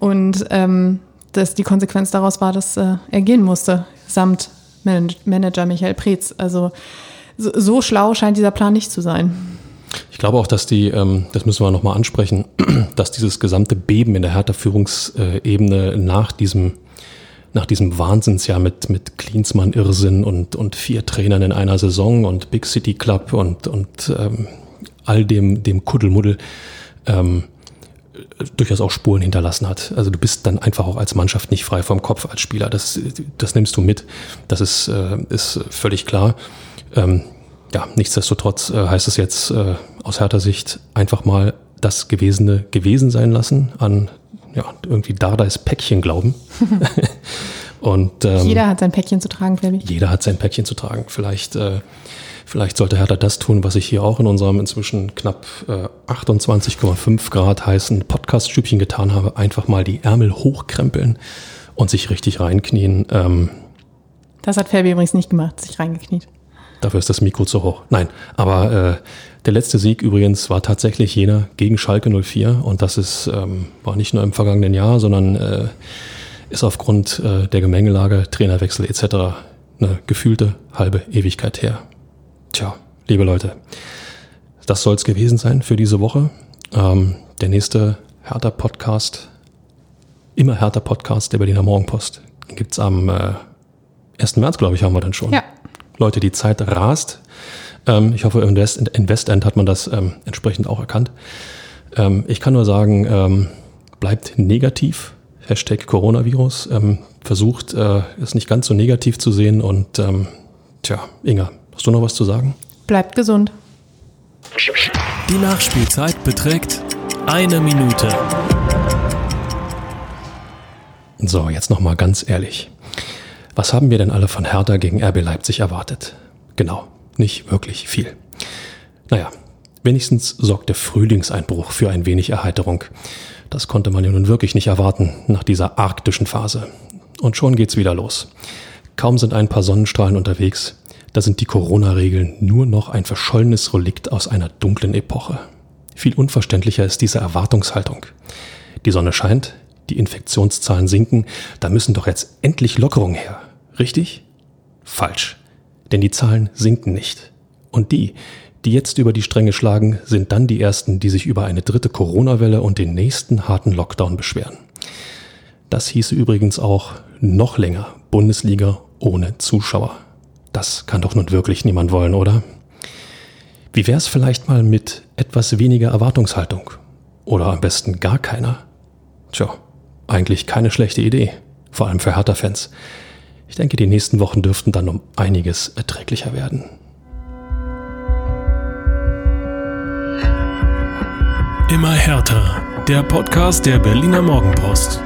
Und ähm, dass die Konsequenz daraus war, dass äh, er gehen musste, samt Man Manager Michael Preetz. Also so, so, schlau scheint dieser Plan nicht zu sein.
Ich glaube auch, dass die, ähm, das müssen wir nochmal ansprechen, (clears throat) dass dieses gesamte Beben in der Hertha-Führungsebene nach diesem nach diesem Wahnsinnsjahr mit, mit Klinsmann Irrsinn und, und vier Trainern in einer Saison und Big City Club und, und ähm, all dem, dem Kuddelmuddel ähm, durchaus auch Spuren hinterlassen hat. Also du bist dann einfach auch als Mannschaft nicht frei vom Kopf als Spieler. Das, das nimmst du mit. Das ist, äh, ist völlig klar. Ähm, ja, nichtsdestotrotz äh, heißt es jetzt äh, aus härter Sicht einfach mal das Gewesene gewesen sein lassen, an ja, irgendwie Dardais Päckchen glauben. (laughs)
Und, ähm, jeder hat sein Päckchen zu tragen, Fabi.
Jeder hat sein Päckchen zu tragen. Vielleicht äh, Vielleicht sollte Hertha das tun, was ich hier auch in unserem inzwischen knapp äh, 28,5 Grad heißen Podcast-Stübchen getan habe. Einfach mal die Ärmel hochkrempeln und sich richtig reinknien. Ähm,
das hat Fabi übrigens nicht gemacht, sich reingekniet.
Dafür ist das Mikro zu hoch. Nein, aber äh, der letzte Sieg übrigens war tatsächlich jener gegen Schalke 04 und das ist, ähm, war nicht nur im vergangenen Jahr, sondern äh, ist aufgrund äh, der Gemengelage, Trainerwechsel etc. eine gefühlte halbe Ewigkeit her. Tja, liebe Leute, das soll es gewesen sein für diese Woche. Ähm, der nächste Hertha-Podcast, immer Hertha-Podcast der Berliner Morgenpost, gibt es am äh, 1. März, glaube ich, haben wir dann schon. Ja. Leute, die Zeit rast. Ähm, ich hoffe, im West, in Westend hat man das ähm, entsprechend auch erkannt. Ähm, ich kann nur sagen, ähm, bleibt negativ. Hashtag Coronavirus. Ähm, versucht, äh, es nicht ganz so negativ zu sehen. Und tja, Inga, Hast du noch was zu sagen?
Bleibt gesund.
Die Nachspielzeit beträgt eine Minute.
So, jetzt noch mal ganz ehrlich. Was haben wir denn alle von Hertha gegen RB Leipzig erwartet? Genau, nicht wirklich viel. Naja, wenigstens sorgt der Frühlingseinbruch für ein wenig Erheiterung. Das konnte man ja nun wirklich nicht erwarten nach dieser arktischen Phase. Und schon geht's wieder los. Kaum sind ein paar Sonnenstrahlen unterwegs, da sind die Corona-Regeln nur noch ein verschollenes Relikt aus einer dunklen Epoche. Viel unverständlicher ist diese Erwartungshaltung. Die Sonne scheint, die Infektionszahlen sinken, da müssen doch jetzt endlich Lockerungen her. Richtig? Falsch. Denn die Zahlen sinken nicht. Und die, die jetzt über die Stränge schlagen, sind dann die ersten, die sich über eine dritte Corona-Welle und den nächsten harten Lockdown beschweren. Das hieße übrigens auch noch länger Bundesliga ohne Zuschauer. Das kann doch nun wirklich niemand wollen, oder? Wie wär's vielleicht mal mit etwas weniger Erwartungshaltung? Oder am besten gar keiner? Tja, eigentlich keine schlechte Idee. Vor allem für Hertha-Fans. Ich denke, die nächsten Wochen dürften dann um einiges erträglicher werden.
Immer härter. Der Podcast der Berliner Morgenpost.